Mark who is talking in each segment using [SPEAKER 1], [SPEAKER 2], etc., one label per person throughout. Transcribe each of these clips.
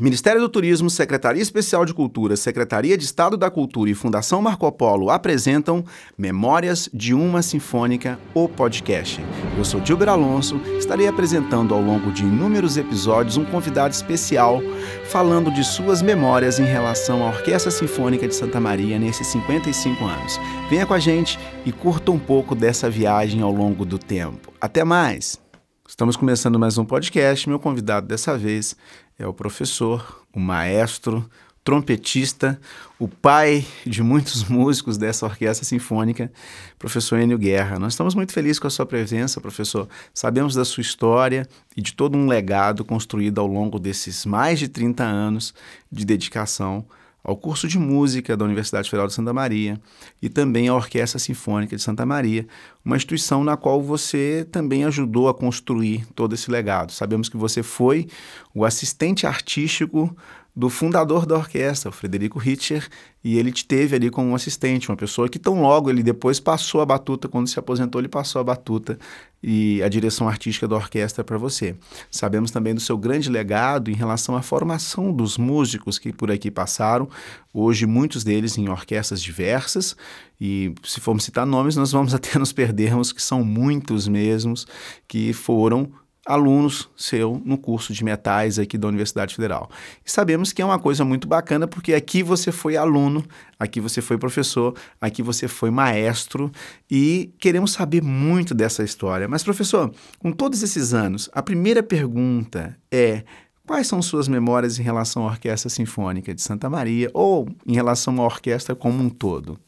[SPEAKER 1] Ministério do Turismo, Secretaria Especial de Cultura, Secretaria de Estado da Cultura e Fundação Marco Polo apresentam Memórias de uma Sinfônica, o podcast. Eu sou Gilber Alonso, estarei apresentando ao longo de inúmeros episódios um convidado especial falando de suas memórias em relação à Orquestra Sinfônica de Santa Maria nesses 55 anos. Venha com a gente e curta um pouco dessa viagem ao longo do tempo. Até mais! Estamos começando mais um podcast. Meu convidado dessa vez é o professor, o maestro, trompetista, o pai de muitos músicos dessa orquestra sinfônica, professor Enio Guerra. Nós estamos muito felizes com a sua presença, professor. Sabemos da sua história e de todo um legado construído ao longo desses mais de 30 anos de dedicação ao curso de música da Universidade Federal de Santa Maria e também à Orquestra Sinfônica de Santa Maria, uma instituição na qual você também ajudou a construir todo esse legado. Sabemos que você foi o assistente artístico do fundador da orquestra, o Frederico Ritcher, e ele te teve ali como um assistente, uma pessoa que tão logo ele depois passou a batuta, quando se aposentou, ele passou a batuta e a direção artística da orquestra para você. Sabemos também do seu grande legado em relação à formação dos músicos que por aqui passaram, hoje muitos deles em orquestras diversas, e se formos citar nomes, nós vamos até nos perdermos, que são muitos mesmos que foram alunos seu no curso de metais aqui da Universidade Federal. E sabemos que é uma coisa muito bacana porque aqui você foi aluno, aqui você foi professor, aqui você foi maestro e queremos saber muito dessa história. Mas professor, com todos esses anos, a primeira pergunta é Quais são suas memórias em relação à Orquestra Sinfônica de Santa Maria ou em relação à orquestra como um todo?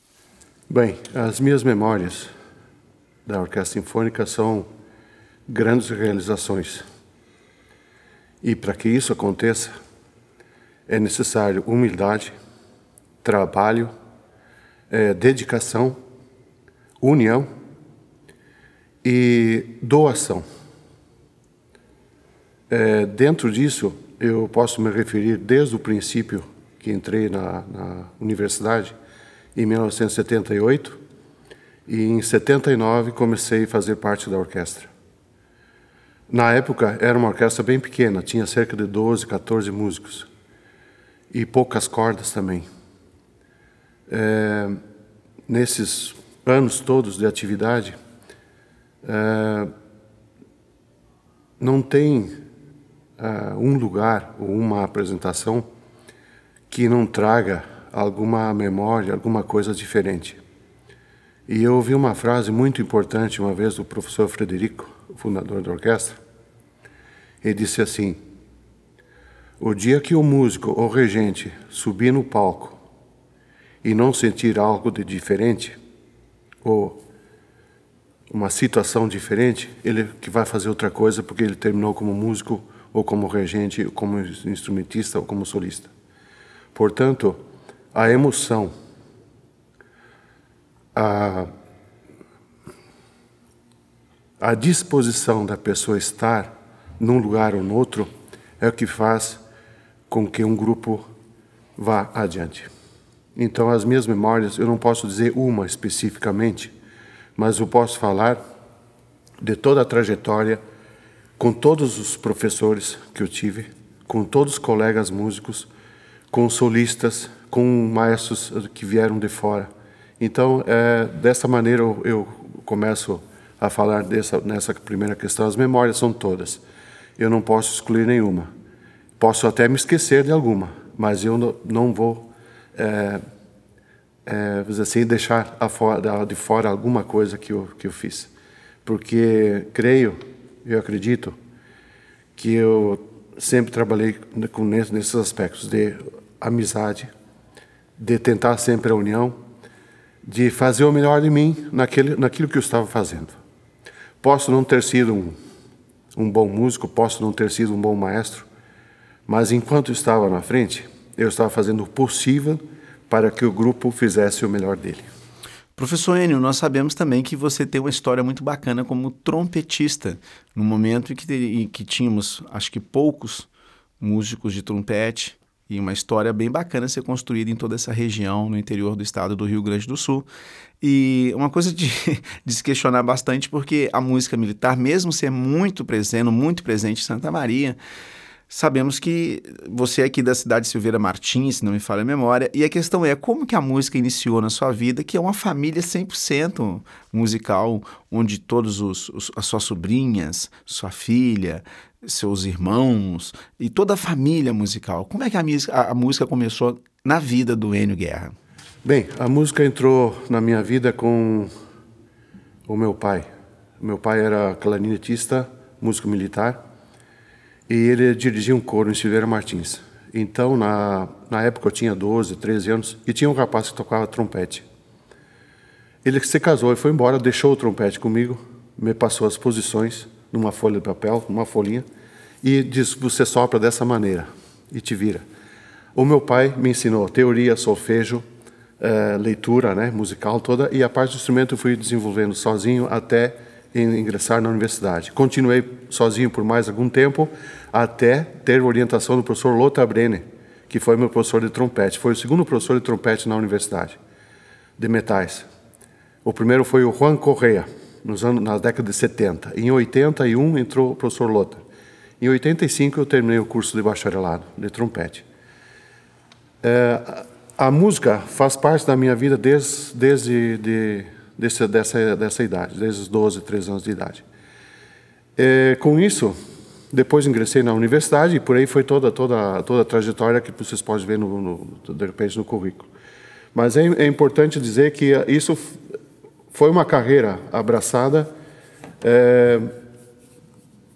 [SPEAKER 2] Bem, as minhas memórias da Orquestra Sinfônica são grandes realizações. E para que isso aconteça, é necessário humildade, trabalho, é, dedicação, união e doação. É, dentro disso, eu posso me referir desde o princípio que entrei na, na universidade, em 1978, e em 79 comecei a fazer parte da orquestra. Na época era uma orquestra bem pequena, tinha cerca de 12, 14 músicos e poucas cordas também. É, nesses anos todos de atividade, é, não tem é, um lugar ou uma apresentação que não traga alguma memória, alguma coisa diferente. E eu ouvi uma frase muito importante uma vez do professor Frederico, fundador da orquestra. Ele disse assim: O dia que o músico ou regente subir no palco e não sentir algo de diferente, ou uma situação diferente, ele que vai fazer outra coisa porque ele terminou como músico ou como regente, ou como instrumentista ou como solista. Portanto, a emoção a, a disposição da pessoa estar num lugar ou no outro é o que faz com que um grupo vá adiante. Então, as minhas memórias, eu não posso dizer uma especificamente, mas eu posso falar de toda a trajetória com todos os professores que eu tive, com todos os colegas músicos, com solistas, com maestros que vieram de fora então, é, dessa maneira eu, eu, começo a falar dessa, nessa primeira questão. As memórias são todas. Eu não posso excluir nenhuma. Posso até me esquecer de alguma, mas eu não, vou, é, é, assim, deixar de fora alguma coisa que eu, que eu fiz. Porque creio, eu acredito, que eu sempre trabalhei com, nesses aspectos de amizade, de tentar sempre a união, de fazer o melhor de mim naquele, naquilo que eu estava fazendo. Posso não ter sido um, um bom músico, posso não ter sido um bom maestro, mas enquanto estava na frente, eu estava fazendo o possível para que o grupo fizesse o melhor dele.
[SPEAKER 1] Professor Enio, nós sabemos também que você tem uma história muito bacana como trompetista, no momento em que, em que tínhamos, acho que poucos músicos de trompete, e uma história bem bacana ser construída em toda essa região no interior do estado do Rio Grande do Sul. E uma coisa de, de se questionar bastante, porque a música militar, mesmo ser muito presente, muito presente em Santa Maria, Sabemos que você é aqui da cidade de Silveira Martins, se não me falha a memória, e a questão é como que a música iniciou na sua vida, que é uma família 100% musical, onde todos os, os, as suas sobrinhas, sua filha, seus irmãos e toda a família musical. Como é que a, a, a música começou na vida do Enio Guerra?
[SPEAKER 2] Bem, a música entrou na minha vida com o meu pai. Meu pai era clarinetista, músico militar, e ele dirigia um coro em Silveira Martins. Então, na, na época eu tinha 12, 13 anos e tinha um rapaz que tocava trompete. Ele se casou e foi embora, deixou o trompete comigo, me passou as posições numa folha de papel, numa folhinha, e disse: Você sopra dessa maneira e te vira. O meu pai me ensinou teoria, solfejo, eh, leitura né, musical toda, e a parte do instrumento eu fui desenvolvendo sozinho até ingressar na universidade. Continuei sozinho por mais algum tempo, até ter orientação do professor Lothar Brenner, que foi meu professor de trompete. Foi o segundo professor de trompete na universidade, de metais. O primeiro foi o Juan Correa, nos anos, na década de 70. Em 81 entrou o professor Lothar. Em 85 eu terminei o curso de bacharelado de trompete. É, a música faz parte da minha vida desde, desde de, desse, dessa, dessa idade, desde os 12, 13 anos de idade. É, com isso, depois ingressei na universidade e por aí foi toda toda toda a trajetória que vocês podem ver no, no de repente no currículo. Mas é, é, importante dizer que isso foi uma carreira abraçada é,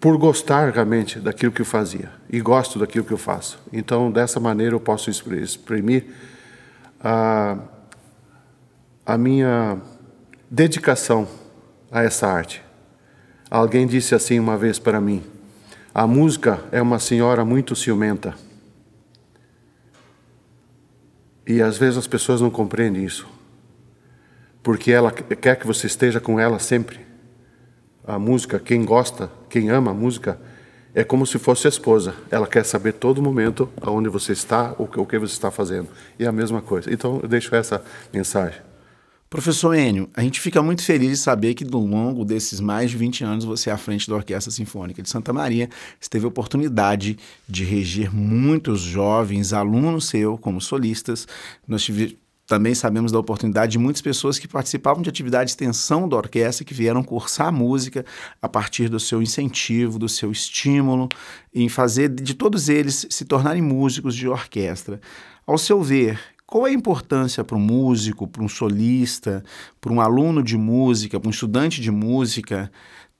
[SPEAKER 2] por gostar realmente daquilo que eu fazia e gosto daquilo que eu faço. Então dessa maneira eu posso exprimir a, a minha dedicação a essa arte. Alguém disse assim uma vez para mim: a música é uma senhora muito ciumenta. E às vezes as pessoas não compreendem isso. Porque ela quer que você esteja com ela sempre. A música, quem gosta, quem ama a música, é como se fosse a esposa. Ela quer saber todo momento aonde você está, o que você está fazendo. E é a mesma coisa. Então, eu deixo essa mensagem.
[SPEAKER 1] Professor Enio, a gente fica muito feliz de saber que, ao longo desses mais de 20 anos, você é à frente da Orquestra Sinfônica de Santa Maria, você teve a oportunidade de reger muitos jovens alunos seu como solistas. Nós tive, também sabemos da oportunidade de muitas pessoas que participavam de atividade de extensão da orquestra, que vieram cursar música a partir do seu incentivo, do seu estímulo, em fazer de todos eles se tornarem músicos de orquestra. Ao seu ver, qual é a importância para um músico, para um solista, para um aluno de música, para um estudante de música,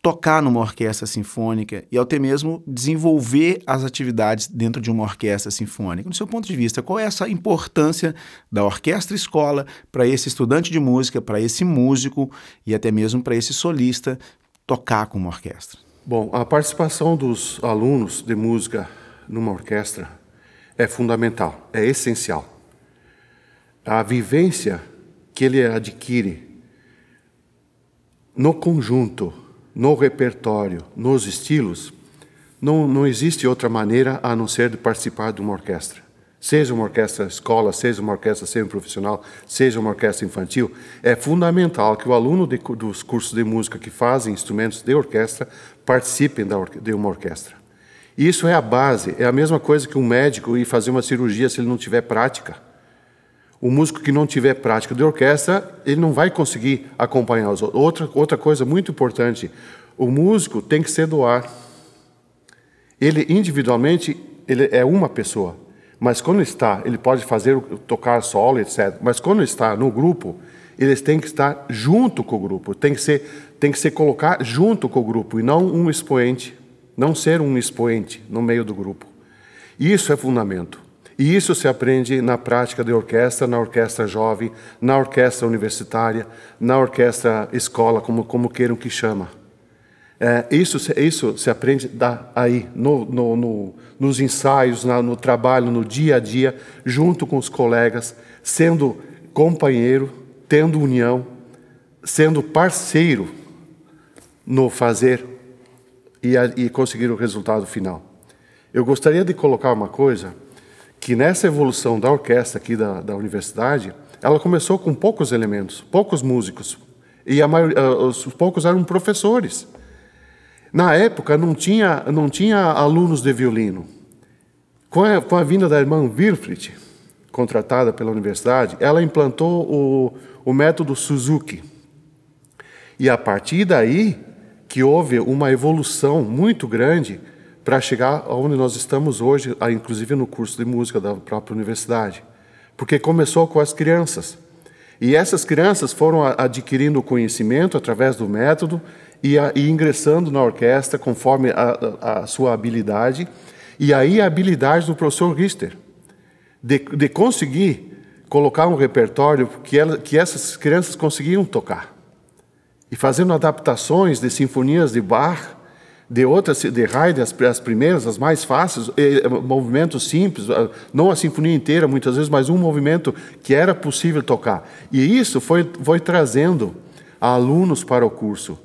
[SPEAKER 1] tocar numa orquestra sinfônica e até mesmo desenvolver as atividades dentro de uma orquestra sinfônica? No seu ponto de vista, qual é essa importância da orquestra escola para esse estudante de música, para esse músico e até mesmo para esse solista tocar com uma orquestra?
[SPEAKER 2] Bom, a participação dos alunos de música numa orquestra é fundamental, é essencial a vivência que ele adquire no conjunto, no repertório, nos estilos, não, não existe outra maneira a não ser de participar de uma orquestra. Seja uma orquestra escola, seja uma orquestra semi-profissional, seja uma orquestra infantil, é fundamental que o aluno de, dos cursos de música que fazem instrumentos de orquestra participem da, de uma orquestra. Isso é a base, é a mesma coisa que um médico ir fazer uma cirurgia se ele não tiver prática. O músico que não tiver prática de orquestra, ele não vai conseguir acompanhar os outros. Outra, outra coisa muito importante, o músico tem que ser doar. Ele individualmente, ele é uma pessoa, mas quando está, ele pode fazer tocar solo, etc. Mas quando está no grupo, eles têm que estar junto com o grupo, tem que ser tem que ser colocar junto com o grupo e não um expoente, não ser um expoente no meio do grupo. Isso é fundamento. E isso se aprende na prática de orquestra, na orquestra jovem, na orquestra universitária, na orquestra escola, como, como queiram que chama. É, isso, isso se aprende da, aí, no, no, no, nos ensaios, na, no trabalho, no dia a dia, junto com os colegas, sendo companheiro, tendo união, sendo parceiro no fazer e, a, e conseguir o resultado final. Eu gostaria de colocar uma coisa que nessa evolução da orquestra aqui da, da universidade, ela começou com poucos elementos, poucos músicos, e a maioria, ah, os poucos eram professores. Na época não tinha, não tinha alunos de violino. Com a, com a vinda da irmã Wilfried, contratada pela universidade, ela implantou o, o método Suzuki. E a partir daí que houve uma evolução muito grande para chegar aonde nós estamos hoje, inclusive no curso de música da própria universidade. Porque começou com as crianças. E essas crianças foram adquirindo conhecimento através do método e, a, e ingressando na orquestra conforme a, a, a, sua habilidade. E aí a habilidade do professor Richter de, de conseguir colocar um repertório que, ela, que essas crianças conseguiam tocar. E fazendo adaptações de sinfonias de Bach, de outras, de Haydn, as, as primeiras, as mais fáceis, movimentos simples, não a sinfonia inteira muitas vezes, mas um movimento que era possível tocar. E isso foi, foi trazendo alunos para o curso.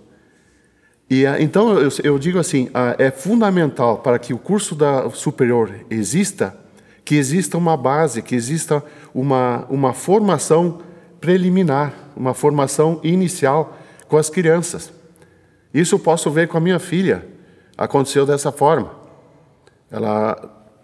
[SPEAKER 2] E então eu, eu digo assim, é fundamental para que o curso da superior exista, que exista uma base, que exista uma, uma formação preliminar, uma formação inicial com as crianças. Isso eu posso ver com a minha filha. Aconteceu dessa forma. Ela,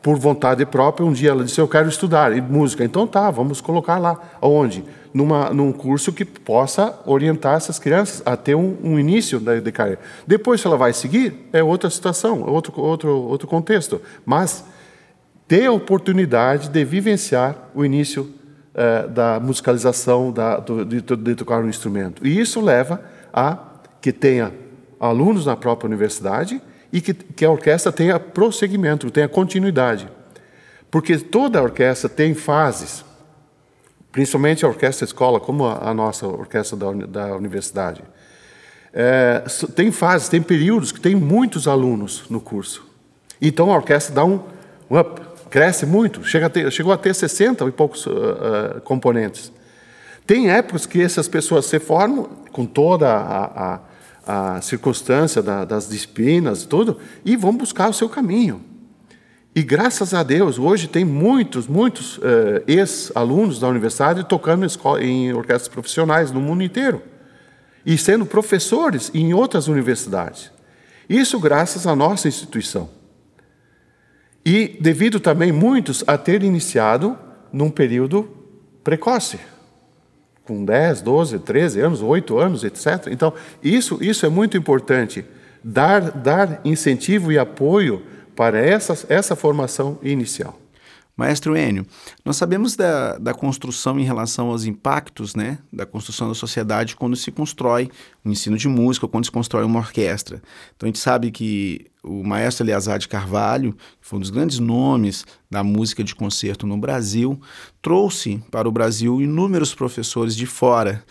[SPEAKER 2] por vontade própria, um dia ela disse: Eu quero estudar música. Então tá, vamos colocar lá. Onde? Numa, num curso que possa orientar essas crianças a ter um, um início de, de carreira. Depois, se ela vai seguir, é outra situação, outro, outro, outro contexto. Mas ter a oportunidade de vivenciar o início eh, da musicalização, da, do, de, de tocar um instrumento. E isso leva a que tenha alunos na própria universidade e que, que a orquestra tenha prosseguimento, tenha continuidade. Porque toda a orquestra tem fases, principalmente a orquestra escola, como a, nossa orquestra da, da universidade. É, tem fases, tem períodos que tem muitos alunos no curso. Então a orquestra dá um, um up, cresce muito, chega a ter, chegou a ter 60 e poucos uh, uh, componentes. Tem épocas que essas pessoas se formam com toda a, a a circunstância da, das disciplinas tudo, e vão buscar o seu caminho. E graças a Deus, hoje tem muitos, muitos uh, ex-alunos da universidade tocando em, em orquestras profissionais no mundo inteiro. E sendo professores em outras universidades. Isso graças à nossa instituição. E devido também muitos a ter iniciado num período precoce com 10, 12, 13 anos, 8 anos, etc. Então, isso, isso é muito importante, dar, dar incentivo e apoio para essa, essa formação inicial.
[SPEAKER 1] Maestro Enio, nós sabemos da, da construção em relação aos impactos né, da construção da sociedade quando se constrói um ensino de música, quando se constrói uma orquestra. Então a gente sabe que o maestro Eleazar de Carvalho, que foi um dos grandes nomes da música de concerto no Brasil, trouxe para o Brasil inúmeros professores de fora,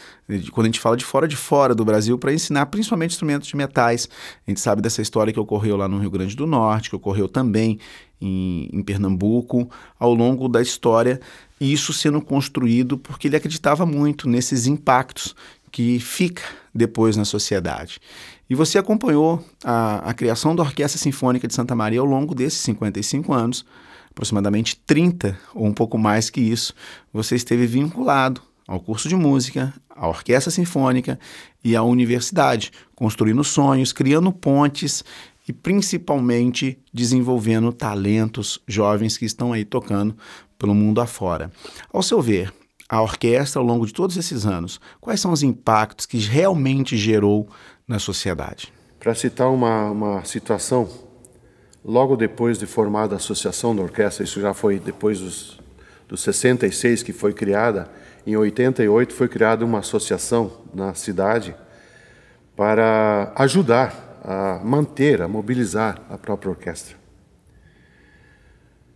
[SPEAKER 1] quando a gente fala de fora de fora do Brasil, para ensinar principalmente instrumentos de metais. A gente sabe dessa história que ocorreu lá no Rio Grande do Norte, que ocorreu também em, em Pernambuco, ao longo da história, e isso sendo construído porque ele acreditava muito nesses impactos que fica depois na sociedade. E você acompanhou a, a, criação da Orquestra Sinfônica de Santa Maria ao longo desses 55 anos, aproximadamente 30 ou um pouco mais que isso, você esteve vinculado ao curso de música, à Orquestra Sinfônica e à universidade, construindo sonhos, criando pontes e principalmente desenvolvendo talentos jovens que estão aí tocando pelo mundo afora. Ao seu ver, a orquestra ao longo de todos esses anos, quais são os impactos que realmente gerou na sociedade?
[SPEAKER 2] Para citar uma, uma situação, logo depois de formada a Associação da Orquestra, isso já foi depois dos, dos 66 que foi criada, em 88 foi criada uma associação na cidade para ajudar a manter, a mobilizar a própria orquestra.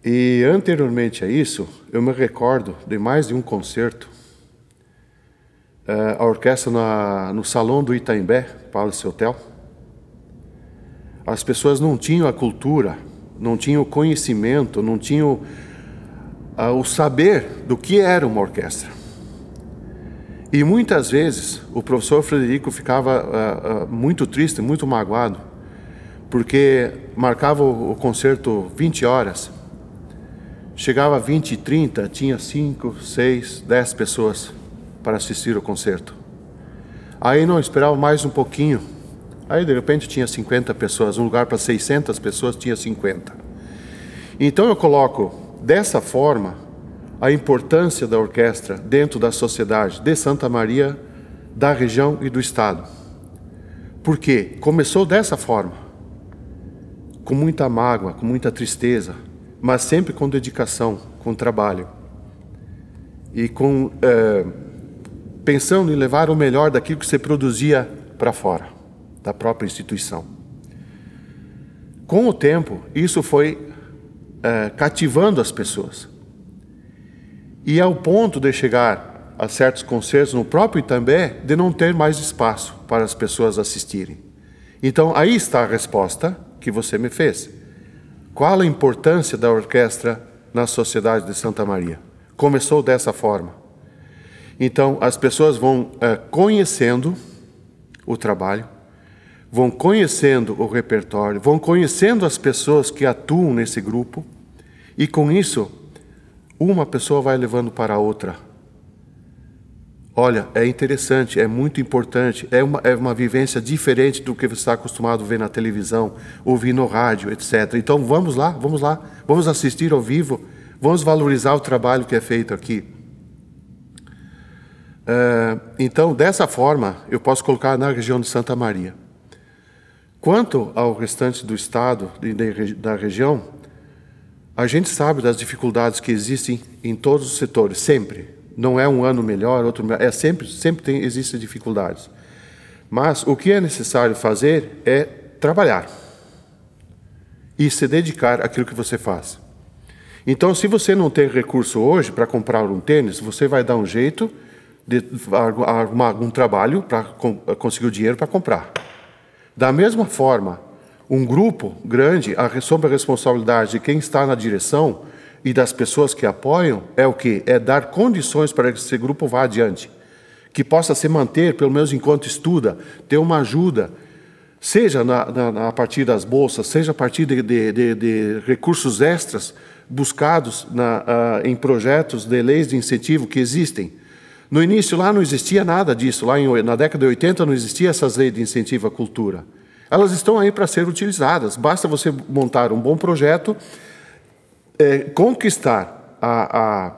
[SPEAKER 2] E anteriormente a isso, eu me recordo de mais de um concerto, eh, a orquestra na, no salão do Itaimbé, Palace Hotel. As pessoas não tinham a cultura, não tinham o conhecimento, não tinham uh, o saber do que era uma orquestra. E muitas vezes o professor Frederico ficava uh, uh, muito triste, muito magoado, porque marcava o, o concerto 20 horas Chegava 20 e 30, tinha 5, 6, 10 pessoas para assistir o concerto. Aí não esperava mais um pouquinho. Aí de repente tinha 50 pessoas, um lugar para 600 pessoas tinha 50. Então eu coloco dessa forma a importância da orquestra dentro da sociedade de Santa Maria, da região e do estado. Porque começou dessa forma, com muita mágoa, com muita tristeza, mas sempre com dedicação, com trabalho e com é, pensando em levar o melhor daquilo que você produzia para fora da própria instituição. Com o tempo, isso foi é, cativando as pessoas. E ao ponto de chegar a certos concertos no próprio Itambé, de não ter mais espaço para as pessoas assistirem. Então, aí está a resposta que você me fez. Qual a importância da orquestra na sociedade de Santa Maria? Começou dessa forma. Então, as pessoas vão é, conhecendo o trabalho, vão conhecendo o repertório, vão conhecendo as pessoas que atuam nesse grupo, e com isso, uma pessoa vai levando para a outra. Olha, é interessante, é muito importante, é uma, é uma vivência diferente do que você está acostumado a ver na televisão, ouvir no rádio, etc. Então vamos lá, vamos lá, vamos assistir ao vivo, vamos valorizar o trabalho que é feito aqui. Uh, então, dessa forma, eu posso colocar na região de Santa Maria. Quanto ao restante do estado e da região, a gente sabe das dificuldades que existem em todos os setores, sempre. Não é um ano melhor, outro melhor, é sempre, sempre tem, existem dificuldades. Mas o que é necessário fazer é trabalhar e se dedicar àquilo que você faz. Então, se você não tem recurso hoje para comprar um tênis, você vai dar um jeito de arrumar algum trabalho para conseguir o dinheiro para comprar. Da mesma forma, um grupo grande, sob a responsabilidade de quem está na direção e das pessoas que apoiam, é o que? É dar condições para que esse grupo vá adiante. Que possa se manter, pelo menos enquanto estuda, ter uma ajuda, seja na, na, a partir das bolsas, seja a partir de, de, de, de recursos extras buscados na, em projetos de leis de incentivo que existem. No início lá não existia nada disso, lá em, na década de 80 não existia essas leis de incentivo à cultura. Elas estão aí para ser utilizadas, basta você montar um bom projeto, é, conquistar a,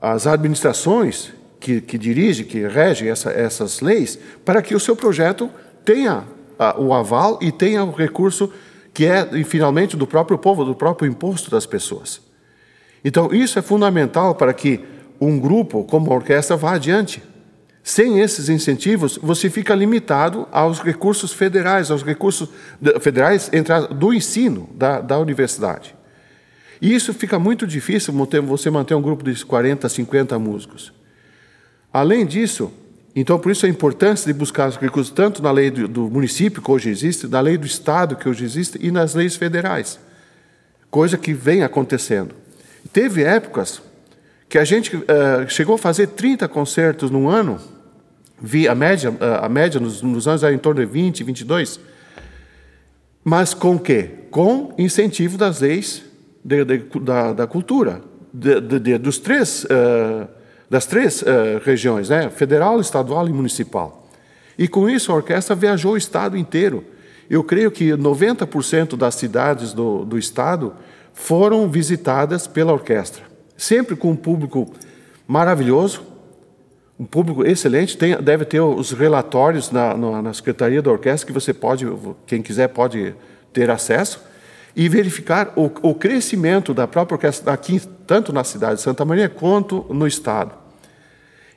[SPEAKER 2] a, as administrações que, que dirigem, que regem essa, essas leis, para que o seu projeto tenha a, o aval e tenha o recurso que é, finalmente, do próprio povo, do próprio imposto das pessoas. Então, isso é fundamental para que um grupo como a orquestra vá adiante. Sem esses incentivos, você fica limitado aos recursos federais, aos recursos federais do ensino da, da universidade. E isso fica muito difícil você manter um grupo de 40, 50 músicos. Além disso, então por isso a importância de buscar os recursos tanto na lei do, do município, que hoje existe, na lei do estado, que hoje existe, e nas leis federais. Coisa que vem acontecendo. Teve épocas que a gente uh, chegou a fazer 30 concertos num ano, vi a média, uh, a média nos, nos, anos era em torno de 20, 22, mas com quê? Com incentivo das leis de, de, da, da, cultura, de, dos três, uh, das três regiões, né? federal, estadual e municipal. E com isso a orquestra viajou o estado inteiro. Eu creio que 90% das cidades do, do estado foram visitadas pela orquestra sempre com um público maravilhoso, um público excelente. Tem, deve ter os relatórios na, na, na, Secretaria da Orquestra que você pode, quem quiser, pode ter acesso e verificar o, o crescimento da própria orquestra aqui, tanto na cidade de Santa Maria quanto no estado.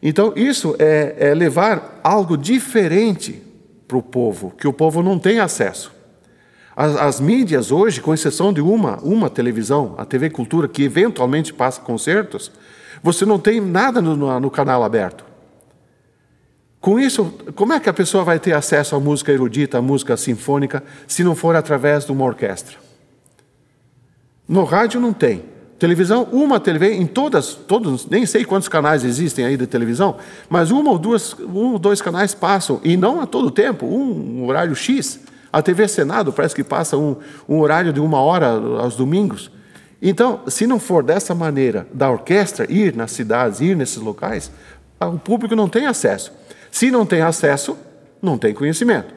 [SPEAKER 2] Então, isso é, é levar algo diferente para o povo, que o povo não tem acesso. As, as, mídias hoje, com exceção de uma, uma televisão, a TV Cultura, que eventualmente passa concertos, você não tem nada no, no, no canal aberto. Com isso, como é que a pessoa vai ter acesso à música erudita, à música sinfônica, se não for através de uma orquestra? No rádio não tem. Televisão, uma televisão, em todas, todos, nem sei quantos canais existem aí de televisão, mas uma ou duas, um ou dois canais passam, e não a todo tempo, um horário X. A TV Senado parece que passa um, um horário de uma hora aos domingos. Então, se não for dessa maneira da orquestra ir nas cidades, ir nesses locais, o público não tem acesso. Se não tem acesso, não tem conhecimento.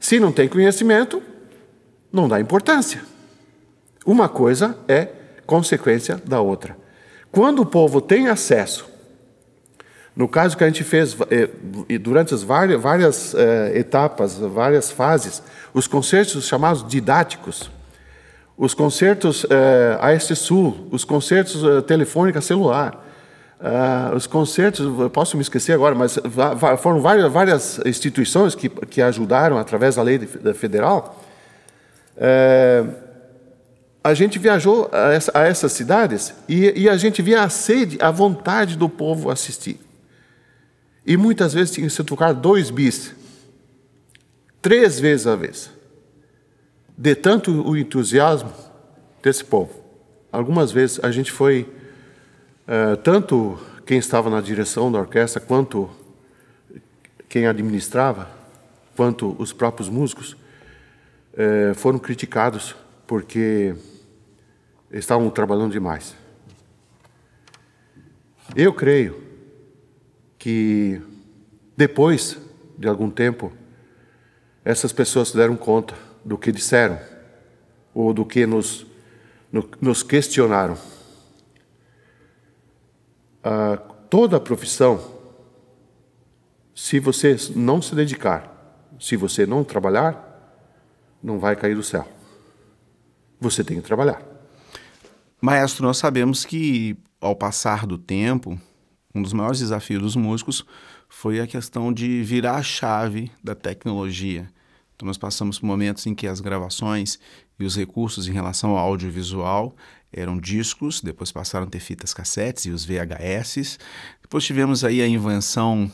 [SPEAKER 2] Se não tem conhecimento, não dá importância. Uma coisa é consequência da outra. Quando o povo tem acesso, no caso que a gente fez eh, durante as várias, várias eh, etapas, várias fases, os concertos chamados didáticos, os concertos eh, AS Sul, os concertos eh, telefônica celular, Uh, os concertos, posso me esquecer agora, mas foram várias, várias instituições que, que ajudaram através da lei federal. Uh, a gente viajou a, essa, a essas cidades e, e, a gente via a sede, a vontade do povo assistir. E muitas vezes tinha que se tocar dois bis, três vezes a vez, de tanto o entusiasmo desse povo. Algumas vezes a gente foi é, tanto quem estava na direção da orquestra, quanto quem administrava, quanto os próprios músicos, é, foram criticados porque estavam trabalhando demais. Eu creio que depois de algum tempo, essas pessoas se deram conta do que disseram ou do que nos, nos questionaram ah, toda a profissão, se você não se dedicar, se você não trabalhar, não vai cair do céu. Você tem que trabalhar.
[SPEAKER 1] Maestro, nós sabemos que ao passar do tempo, um dos maiores desafios dos músicos foi a questão de virar a chave da tecnologia. Então, nós passamos por momentos em que as gravações e os recursos em relação ao audiovisual eram discos, depois passaram a ter fitas cassetes e os VHS. Depois tivemos aí a invenção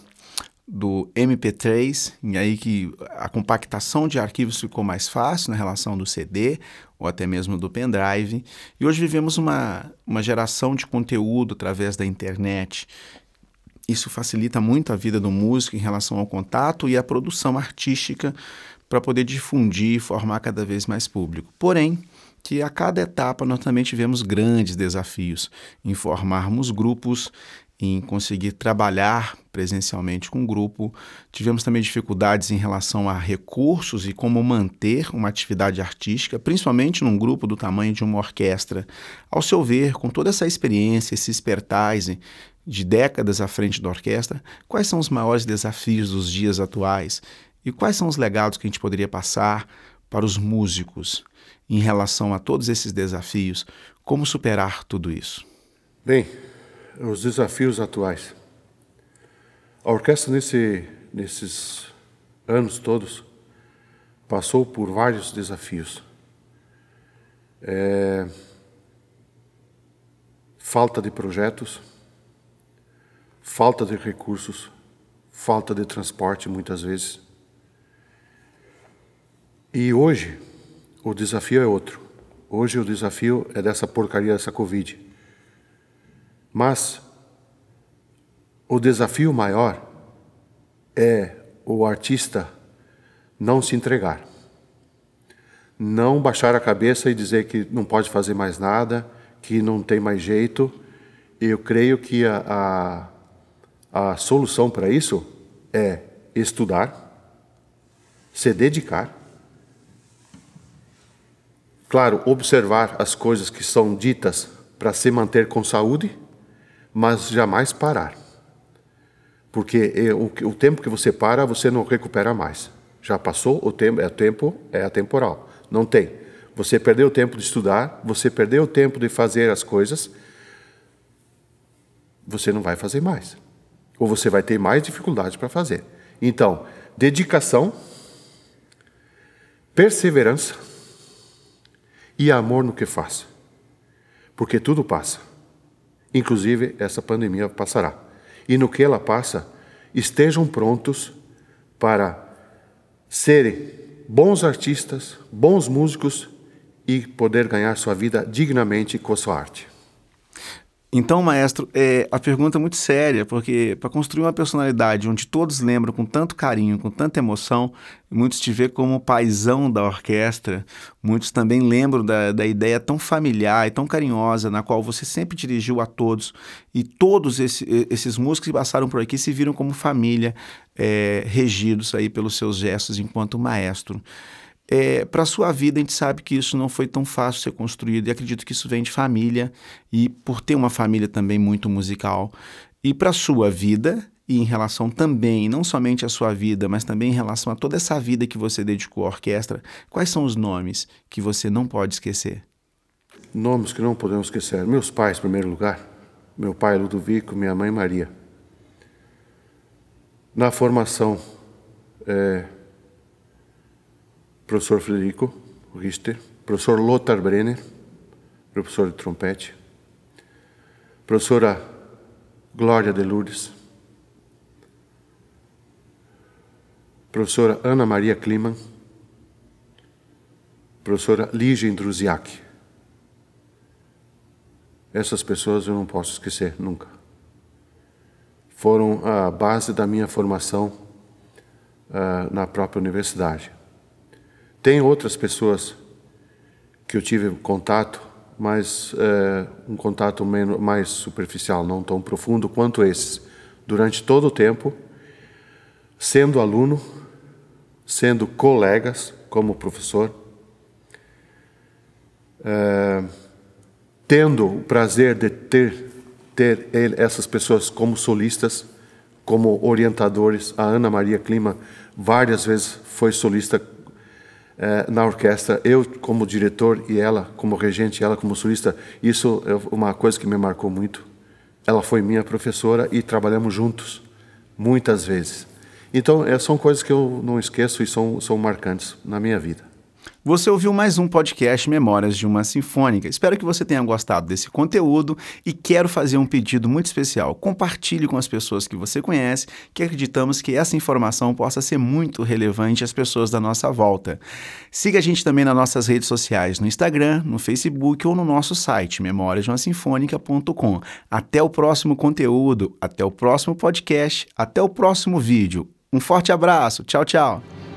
[SPEAKER 1] do MP3, e aí que a compactação de arquivos ficou mais fácil na relação do CD ou até mesmo do pendrive. E hoje vivemos uma, uma geração de conteúdo através da internet. Isso facilita muito a vida do músico em relação ao contato e à produção artística para poder difundir e formar cada vez mais público. Porém, que a cada etapa nós também tivemos grandes desafios em formarmos grupos, em conseguir trabalhar presencialmente com o grupo. Tivemos também dificuldades em relação a recursos e como manter uma atividade artística, principalmente num grupo do tamanho de uma orquestra. Ao seu ver, com toda essa experiência, esse expertise de décadas à frente da orquestra, quais são os maiores desafios dos dias atuais e quais são os legados que a gente poderia passar para os músicos em relação a todos esses desafios? Como superar tudo isso?
[SPEAKER 2] Bem, os desafios atuais. A orquestra, nesse, nesses anos todos, passou por vários desafios. É, falta de projetos, falta de recursos, falta de transporte, muitas vezes. E hoje, o desafio é outro. Hoje o desafio é dessa porcaria dessa Covid. Mas o desafio maior é o artista não se entregar. Não baixar a cabeça e dizer que não pode fazer mais nada, que não tem mais jeito. Eu creio que a, a, a solução para isso é estudar, se dedicar, Claro, observar as coisas que são ditas para se manter com saúde, mas jamais parar. Porque o, o tempo que você para, você não recupera mais. Já passou o tempo, é o tempo, é atemporal. Não tem. Você perdeu o tempo de estudar, você perdeu o tempo de fazer as coisas, você não vai fazer mais. Ou você vai ter mais dificuldade para fazer. Então, dedicação, perseverança, e amor no que faz. Porque tudo passa. Inclusive, essa pandemia passará. E no que ela passa, estejam prontos para serem bons artistas, bons músicos e poder ganhar sua vida dignamente com a sua arte.
[SPEAKER 1] Então, maestro, é, a pergunta é muito séria, porque para construir uma personalidade onde todos lembram com tanto carinho, com tanta emoção, muitos te vê como o paizão da orquestra, muitos também lembram da, da ideia tão familiar e tão carinhosa na qual você sempre dirigiu a todos, e todos esse, esses músicos que passaram por aqui se viram como família, é, regidos aí pelos seus gestos enquanto maestro. É, para a sua vida, a gente sabe que isso não foi tão fácil ser construído e acredito que isso vem de família e por ter uma família também muito musical. E para a sua vida, e em relação também, não somente à sua vida, mas também em relação a toda essa vida que você dedicou à orquestra, quais são os nomes que você não pode esquecer?
[SPEAKER 2] Nomes que não podemos esquecer. Meus pais, em primeiro lugar. Meu pai Ludovico, minha mãe Maria. Na formação, é, professor Frederico Richter, professor Lothar Brenner, professor de trompete, professora Glória de Lourdes, professora Ana Maria Kliman, professora Lígia Indruziak. Essas pessoas eu não posso esquecer nunca. Foram a base da minha formação uh, na própria universidade. Tem outras pessoas que eu tive contato, mas uh, um contato menos, mais superficial, não tão profundo quanto esses. Durante todo o tempo, sendo aluno, sendo colegas como professor, é, tendo o prazer de ter, ter essas pessoas como solistas, como orientadores. A Ana Maria Clima várias vezes foi solista é, na orquestra, eu como diretor e ela como regente, ela como solista. Isso é uma coisa que me marcou muito. Ela foi minha professora e trabalhamos juntos muitas vezes. Então, é, são coisas que eu não esqueço e são, são marcantes na minha vida.
[SPEAKER 1] Você ouviu mais um podcast Memórias de uma Sinfônica. Espero que você tenha gostado desse conteúdo e quero fazer um pedido muito especial. Compartilhe com as pessoas que você conhece, que acreditamos que essa informação possa ser muito relevante às pessoas da nossa volta. Siga a gente também nas nossas redes sociais, no Instagram, no Facebook ou no nosso site, memoriasdeuma-sinfônica.com. Até o próximo conteúdo, até o próximo podcast, até o próximo vídeo. Um forte abraço. Tchau, tchau.